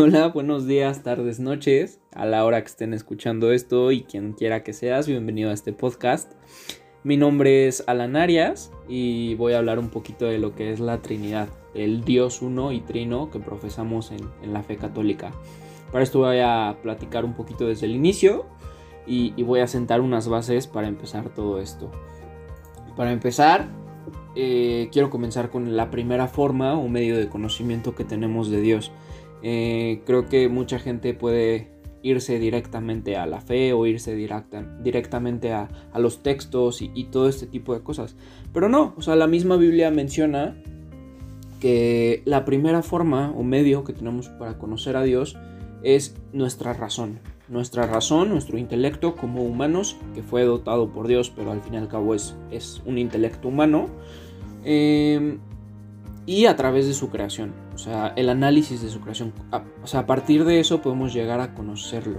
Hola, buenos días, tardes, noches, a la hora que estén escuchando esto y quien quiera que seas, bienvenido a este podcast. Mi nombre es Alan Arias y voy a hablar un poquito de lo que es la Trinidad, el Dios uno y trino que profesamos en, la fe católica. Para esto voy a platicar un poquito desde el inicio y, y voy a sentar unas bases para empezar todo esto. Para empezar, eh, quiero comenzar con la primera forma o medio de conocimiento que tenemos de Dios. Eh, creo que mucha gente puede irse directamente a la fe o irse directamente a, los textos y, todo este tipo de cosas. Pero no, o sea, la misma Biblia menciona que la primera forma o medio que tenemos para conocer a Dios es nuestra razón. Nuestra razón, nuestro intelecto como humanos, que fue dotado por Dios, pero al fin y al cabo es, es un intelecto humano. Em, y a través de su creación, o sea, el análisis de su creación. o sea, a partir de eso podemos llegar a conocerlo.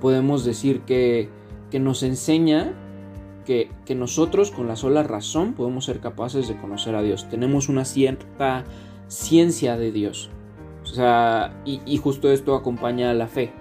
Podemos decir que, que nos enseña que, que, nosotros con la sola razón podemos ser capaces de conocer a Dios. Tenemos una cierta ciencia de Dios. O sea, y, y justo esto acompaña a la fe.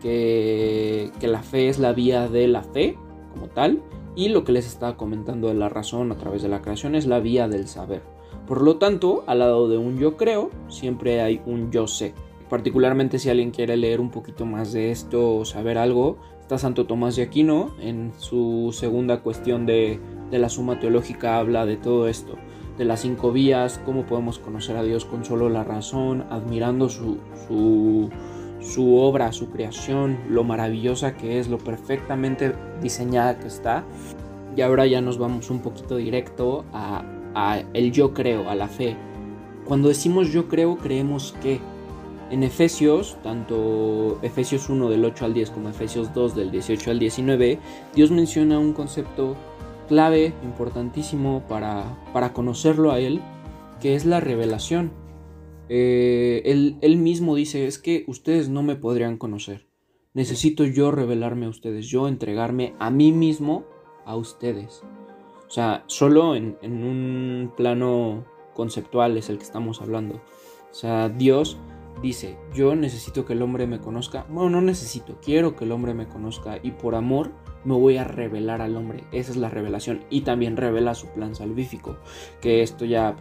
Que, que la fe es la vía de la fe como tal. Y lo que les estaba comentando de la razón a través de la creación es la vía del saber. Por lo tanto, al lado de un yo creo, siempre hay un yo sé. Particularmente si alguien quiere leer un poquito más de esto o saber algo, está Santo Tomás de Aquino en su segunda cuestión de, la suma teológica habla de todo esto, de las cinco vías, cómo podemos conocer a Dios con solo la razón, admirando su, su, su obra, su creación, lo maravillosa que es, lo perfectamente diseñada que está. Y ahora ya nos vamos un poquito directo a, el yo creo, a la fe. Cuando decimos yo creo, creemos que en Efesios, tanto Efesios 1 del 8 al 10 como Efesios 2 del 18 al 19, Dios menciona un concepto clave, importantísimo para, para conocerlo a Él, que es la revelación. Eh, él, mismo dice, es que ustedes no me podrían conocer. Necesito yo revelarme a ustedes, yo entregarme a mí mismo a ustedes. O sea, solo en, un plano conceptual es el que estamos hablando. O sea, Dios dice, yo necesito que el hombre me conozca. Bueno, no necesito, quiero que el hombre me conozca y por amor me voy a revelar al hombre. Esa es la revelación. Y también revela su plan salvífico, que esto ya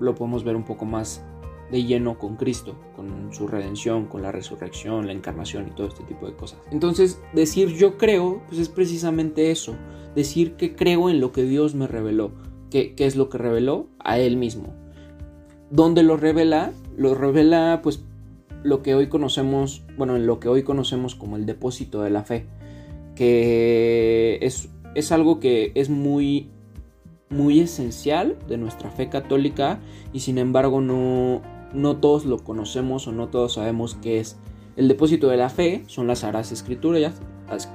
lo podemos ver un poco más de lleno con Cristo, con su redención, con la resurrección, la encarnación y todo este tipo de cosas. Entonces, decir yo creo, pues es precisamente eso, decir que creo en lo que Dios me reveló. ¿Qué, es lo que reveló? A Él mismo. ¿Dónde lo revela? Lo revela pues lo que hoy conocemos, bueno, en lo que hoy conocemos como el depósito de la fe, que es, es algo que es muy muy esencial de nuestra fe católica y sin embargo no, no todos lo conocemos o no todos sabemos qué es. El depósito de la fe son las sagradas escrituras,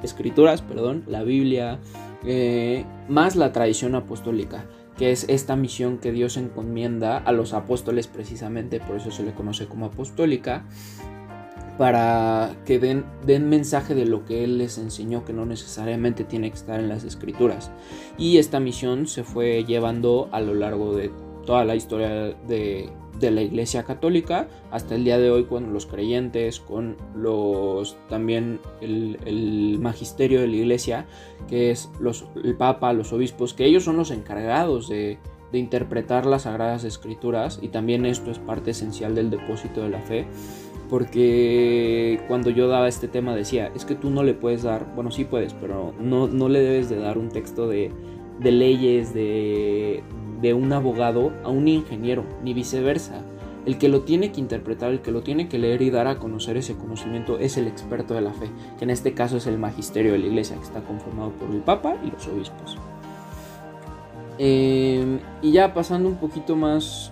escrituras perdón, la Biblia, eh, más la tradición apostólica, que es esta misión que Dios encomienda a los apóstoles precisamente, por eso se le conoce como apostólica, para que den, den mensaje de lo que Él les enseñó, que no necesariamente tiene que estar en las escrituras. Y esta misión se fue llevando a lo largo de toda la historia de, de la Iglesia Católica hasta el día de hoy con los creyentes, con los también el, magisterio de la Iglesia, que es los, el Papa, los obispos, que ellos son los encargados de, de interpretar las Sagradas Escrituras y también esto es parte esencial del depósito de la fe porque cuando yo daba este tema decía, es que tú no le puedes dar, bueno sí puedes, pero no, no le debes de dar un texto de, de leyes, de, de un abogado a un ingeniero, ni viceversa. El que lo tiene que interpretar, el que lo tiene que leer y dar a conocer ese conocimiento es el experto de la fe, que en este caso es el magisterio de la iglesia, que está conformado por el Papa y los obispos. Em, y ya pasando un poquito más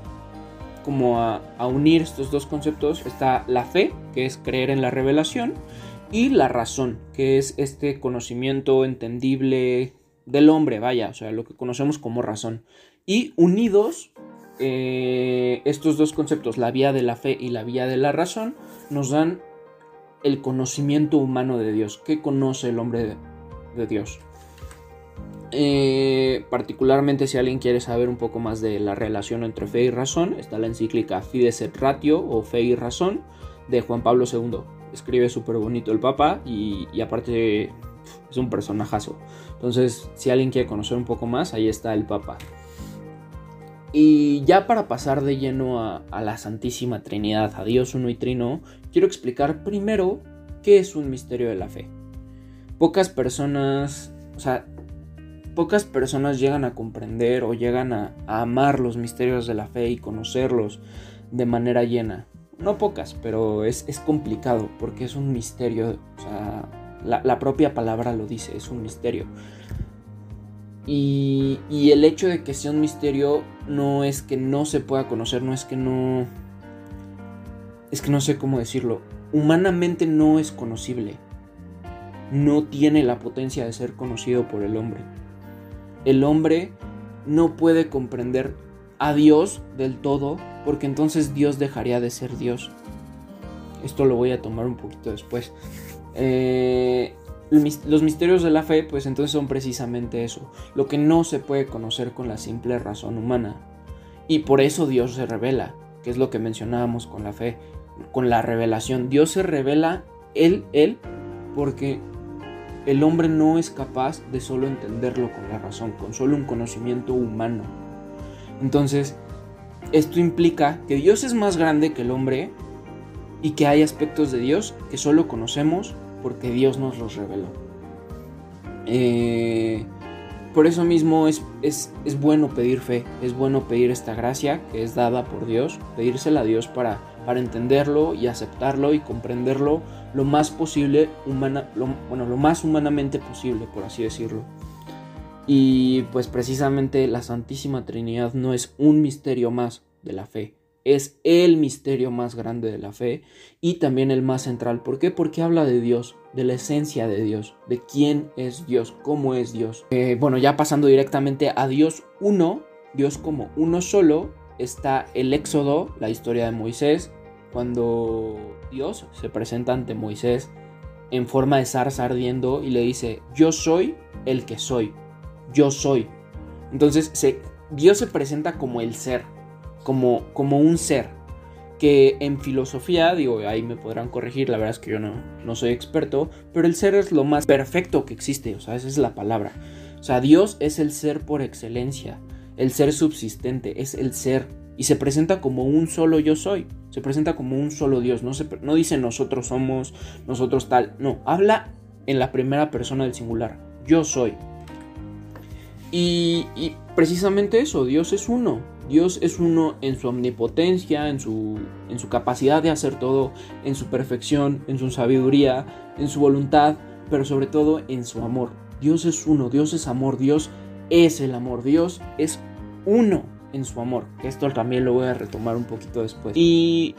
como a, a, unir estos dos conceptos, está la fe, que es creer en la revelación, y la razón, que es este conocimiento entendible del hombre, vaya, o sea, lo que conocemos como razón. Y unidos, eh, estos dos conceptos, la vía de la fe y la vía de la razón, nos dan el conocimiento humano de Dios. ¿Qué conoce el hombre de, Dios? Eh, particularmente si alguien quiere saber un poco más de la relación entre fe y razón, está la encíclica Fides et Ratio o Fe y Razón de Juan Pablo II. Escribe súper bonito el Papa y, aparte es un personajazo. Entonces, si alguien quiere conocer un poco más, ahí está el Papa. Y ya para pasar de lleno a, a, la Santísima Trinidad, a Dios uno y trino, quiero explicar primero qué es un misterio de la fe. Pocas personas, o sea, pocas personas llegan a comprender o llegan a, amar los misterios de la fe y conocerlos de manera llena. No pocas, pero es, complicado porque es un misterio. O sea, la, propia palabra lo dice, es un misterio. Y, y, el hecho de que sea un misterio no es que no se pueda conocer, no es que no... Es que no sé cómo decirlo. Humanamente no es conocible. No tiene la potencia de ser conocido por el hombre el hombre no puede comprender a Dios del todo, porque entonces Dios dejaría de ser Dios. Esto lo voy a tomar un poquito después. Eh, los misterios de la fe, pues entonces son precisamente eso, lo que no se puede conocer con la simple razón humana. Y por eso Dios se revela, que es lo que mencionábamos con la fe, con la revelación. Dios se revela Él, Él, porque el hombre no es capaz de solo entenderlo con la razón, con solo un conocimiento humano. Entonces, esto implica que Dios es más grande que el hombre y que hay aspectos de Dios que solo conocemos porque Dios nos los reveló. Eh, por eso mismo es, es, bueno pedir fe, es bueno pedir esta gracia que es dada por Dios, pedírsela a Dios para, para entenderlo y aceptarlo y comprenderlo lo más posible, humana, bueno, lo más humanamente posible, por así decirlo. Y pues precisamente la Santísima Trinidad no es un misterio más de la fe, es el misterio más grande de la fe y también el más central. ¿Por qué? Porque habla de Dios, de la esencia de Dios, de quién es Dios, cómo es Dios. Eh, bueno, ya pasando directamente a Dios uno, Dios como uno solo, está el Éxodo, la historia de Moisés, cuando Dios se presenta ante Moisés en forma de zarza ardiendo y le dice, yo soy el que soy, yo soy. Entonces Dios se presenta como el ser, como, como un ser, que en filosofía, digo, ahí me podrán corregir, la verdad es que yo no, no soy experto, pero el ser es lo más perfecto que existe, o sea, esa es la palabra. O sea, Dios es el ser por excelencia, el ser subsistente, es el ser y se presenta como un solo yo soy, se presenta como un solo Dios, no, se, no dice nosotros somos, nosotros tal, no, habla en la primera persona del singular, yo soy. Y, precisamente eso, Dios es uno, Dios es uno en su omnipotencia, en su, en su capacidad de hacer todo, en su perfección, en su sabiduría, en su voluntad, pero sobre todo en su amor. Dios es uno, Dios es amor, Dios es el amor, Dios es uno en su amor. Esto también lo voy a retomar un poquito después. Y,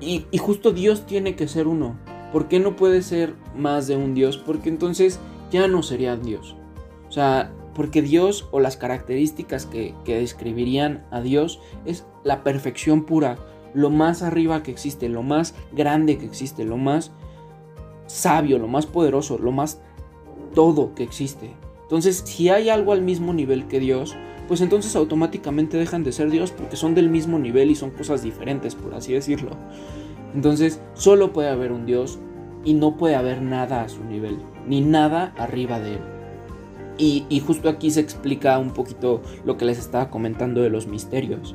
y, y justo Dios tiene que ser uno. ¿Por qué no puede ser más de un Dios? Porque entonces ya no sería Dios. O sea, porque Dios o las características que, describirían a Dios es la perfección pura, lo más arriba que existe, lo más grande que existe, lo más sabio, lo más poderoso, lo más todo que existe. Entonces, si hay algo al mismo nivel que Dios, pues entonces automáticamente dejan de ser Dios porque son del mismo nivel y son cosas diferentes, por así decirlo. Entonces, solo puede haber un Dios y no puede haber nada a su nivel, ni nada arriba de él. Y, justo aquí se explica un poquito lo que les estaba comentando de los misterios.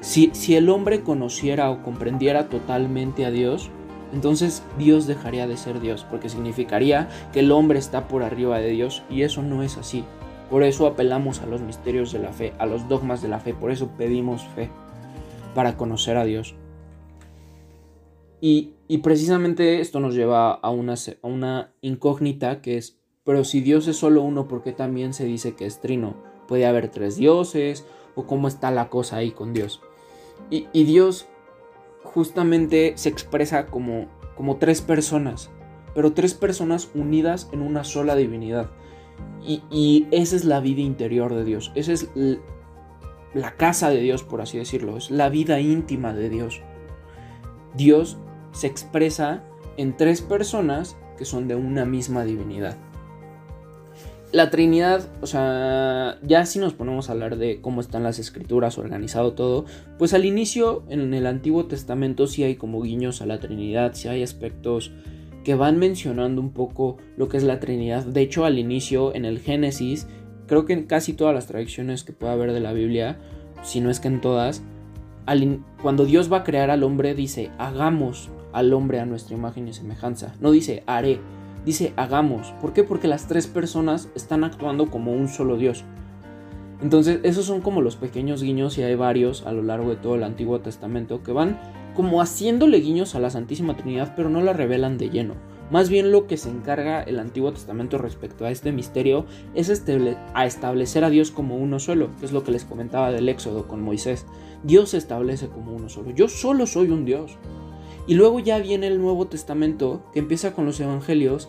Si, si el hombre conociera o comprendiera totalmente a Dios, entonces Dios dejaría de ser Dios, porque significaría que el hombre está por arriba de Dios y eso no es así. Por eso apelamos a los misterios de la fe, a los dogmas de la fe, por eso pedimos fe, para conocer a Dios. Y, precisamente esto nos lleva a una, a una incógnita que es, pero si Dios es solo uno, ¿por qué también se dice que es trino? ¿Puede haber tres dioses? ¿O cómo está la cosa ahí con Dios? Y, y Dios justamente se expresa como, como tres personas, pero tres personas unidas en una sola divinidad. Y, esa es la vida interior de Dios. Esa es la casa de Dios, por así decirlo. Es la vida íntima de Dios. Dios se expresa en tres personas que son de una misma divinidad. La Trinidad, o sea, ya si nos ponemos a hablar de cómo están las escrituras, organizado todo, pues al inicio en el Antiguo Testamento sí hay como guiños a la Trinidad, sí hay aspectos que van mencionando un poco lo que es la Trinidad. De hecho, al inicio en el Génesis, creo que en casi todas las tradiciones que pueda haber de la Biblia, si no es que en todas, cuando Dios va a crear al hombre dice, hagamos al hombre a nuestra imagen y semejanza. No dice, haré dice hagamos. ¿Por qué? Porque las tres personas están actuando como un solo Dios. Entonces, esos son como los pequeños guiños y hay varios a lo largo de todo el Antiguo Testamento que van como haciéndole guiños a la Santísima Trinidad, pero no la revelan de lleno. Más bien lo que se encarga el Antiguo Testamento respecto a este misterio es a establecer a Dios como uno solo, que es lo que les comentaba del Éxodo con Moisés. Dios se establece como uno solo. Yo solo soy un Dios. Y luego ya viene el Nuevo Testamento que empieza con los Evangelios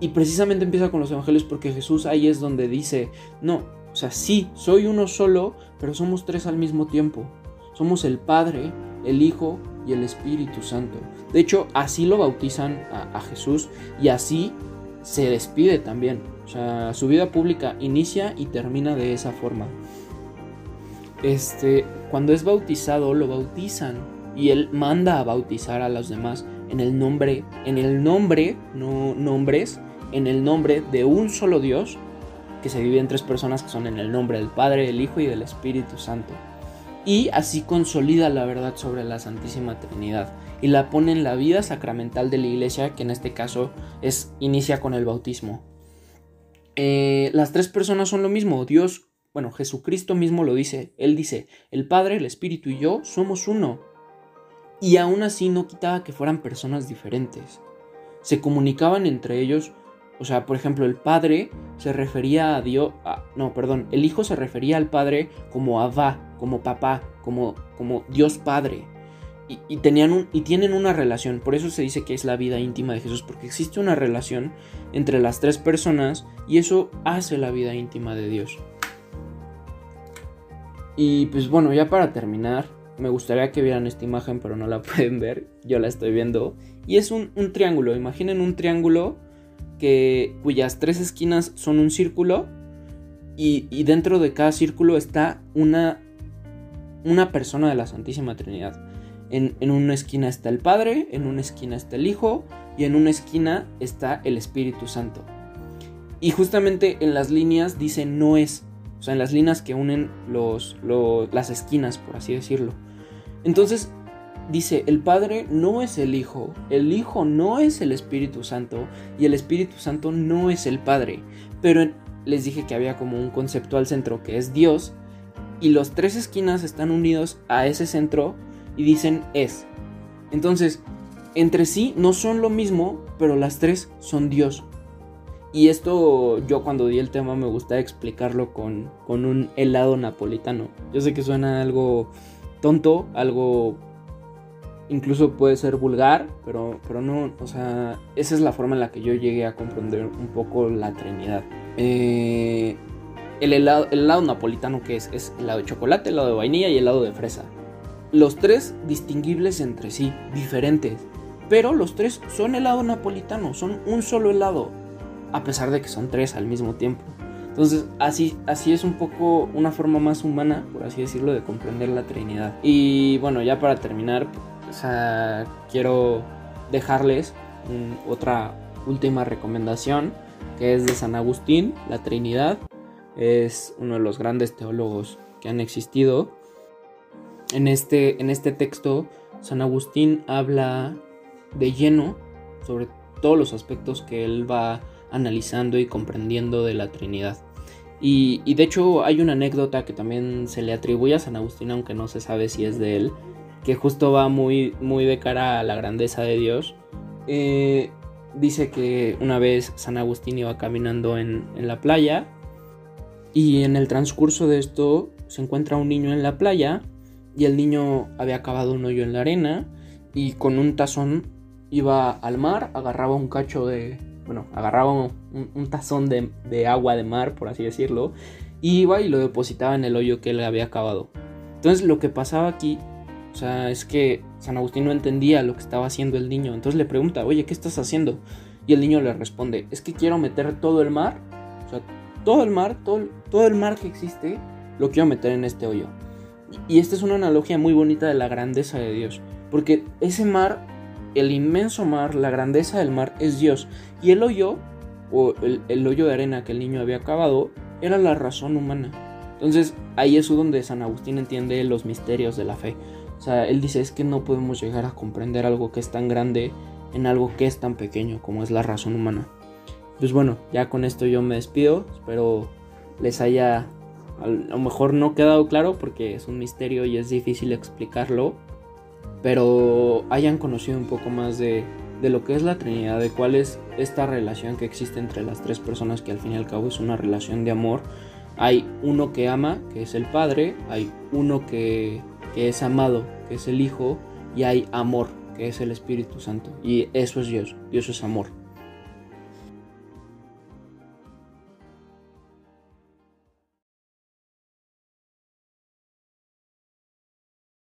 y, precisamente empieza con los Evangelios porque Jesús ahí es donde dice, no, o sea, sí, soy uno solo, pero somos tres al mismo tiempo. Somos el Padre, el Hijo y el Espíritu Santo. De hecho, así lo bautizan a, a Jesús y así se despide también. O sea, su vida pública inicia y termina de esa forma. Este, cuando es bautizado, lo bautizan y él manda a bautizar a los demás en el nombre, en el nombre, no nombres, en el nombre de un solo Dios que se divide en tres personas que son en el nombre del Padre, del Hijo y del Espíritu Santo. Y así consolida la verdad sobre la Santísima Trinidad y la pone en la vida sacramental de la iglesia, que en este caso es inicia con el bautismo. Eh, las tres personas son lo mismo, Dios, bueno, Jesucristo mismo lo dice, Él dice, el Padre, el Espíritu y yo somos uno. Y aún así no quitaba que fueran personas diferentes. Se comunicaban entre ellos, o sea, por ejemplo, el padre se refería a Dios, no, perdón, el hijo se refería al padre como Abba, como papá, como, como Dios Padre. Y, tenían un, y tienen una relación, por eso se dice que es la vida íntima de Jesús, porque existe una relación entre las tres personas y eso hace la vida íntima de Dios. Y pues bueno, ya para terminar, me gustaría que vieran esta imagen, pero no la pueden ver. Yo la estoy viendo. Y es un, triángulo. Imaginen un triángulo que, cuyas tres esquinas son un círculo. Y, dentro de cada círculo está una, una persona de la Santísima Trinidad. En, en, una esquina está el Padre, en una esquina está el Hijo y en una esquina está el Espíritu Santo. Y justamente en las líneas dice no es, o sea, en las líneas que unen los, las esquinas, por así decirlo. Entonces, dice, el Padre no es el Hijo, el Hijo no es el Espíritu Santo y el Espíritu Santo no es el Padre. Pero les dije que había como un concepto al centro que es Dios y los tres esquinas están unidos a ese centro y dicen es. Entonces, entre sí no son lo mismo, pero las tres son Dios. Y esto yo cuando di el tema me gusta explicarlo con, con un helado napolitano. Yo sé que suena algo tonto, algo incluso puede ser vulgar, pero, pero no, o sea, esa es la forma en la que yo llegué a comprender un poco la Trinidad. Eh, el, helado, el helado napolitano que es, es helado de chocolate, helado de vainilla y helado de fresa. Los tres distinguibles entre sí, diferentes, pero los tres son helado napolitano, son un solo helado, a pesar de que son tres al mismo tiempo. Entonces, así, así es un poco una forma más humana, por así decirlo, de comprender la Trinidad. Y bueno, ya para terminar, quiero dejarles otra última recomendación, que es de San Agustín, la Trinidad. Es uno de los grandes teólogos que han existido. En este, en este texto, San Agustín habla de lleno sobre todos los aspectos que él va analizando y comprendiendo de la Trinidad. Y, de hecho hay una anécdota que también se le atribuye a San Agustín, aunque no se sabe si es de él, que justo va muy, muy de cara a la grandeza de Dios. Eh, dice que una vez San Agustín iba caminando en, en la playa y en el transcurso de esto se encuentra un niño en la playa y el niño había cavado un hoyo en la arena y con un tazón iba al mar, agarraba un cacho de, bueno, agarraba un, tazón de, agua de mar, por así decirlo, y iba y lo depositaba en el hoyo que él había cavado. Entonces lo que pasaba aquí, o sea, es que San Agustín no entendía lo que estaba haciendo el niño. Entonces le pregunta, oye, ¿qué estás haciendo? Y el niño le responde, es que quiero meter todo el mar, o sea, todo el mar, todo el mar que existe, lo quiero meter en este hoyo. Y esta es una analogía muy bonita de la grandeza de Dios. Porque ese mar, el inmenso mar, la grandeza del mar es Dios. Y el hoyo, o el, hoyo de arena que el niño había acabado, era la razón humana. Entonces ahí es donde San Agustín entiende los misterios de la fe. O sea, él dice es que no podemos llegar a comprender algo que es tan grande en algo que es tan pequeño como es la razón humana. Pues bueno, ya con esto yo me despido. Espero les haya a lo mejor no quedado claro porque es un misterio y es difícil explicarlo. Pero hayan conocido un poco más de, de lo que es la Trinidad, de cuál es esta relación que existe entre las tres personas que al fin y al cabo es una relación de amor. Hay uno que ama, que es el Padre, hay uno que, que es amado, que es el Hijo, y hay amor, que es el Espíritu Santo. Y eso es Dios, Dios es amor.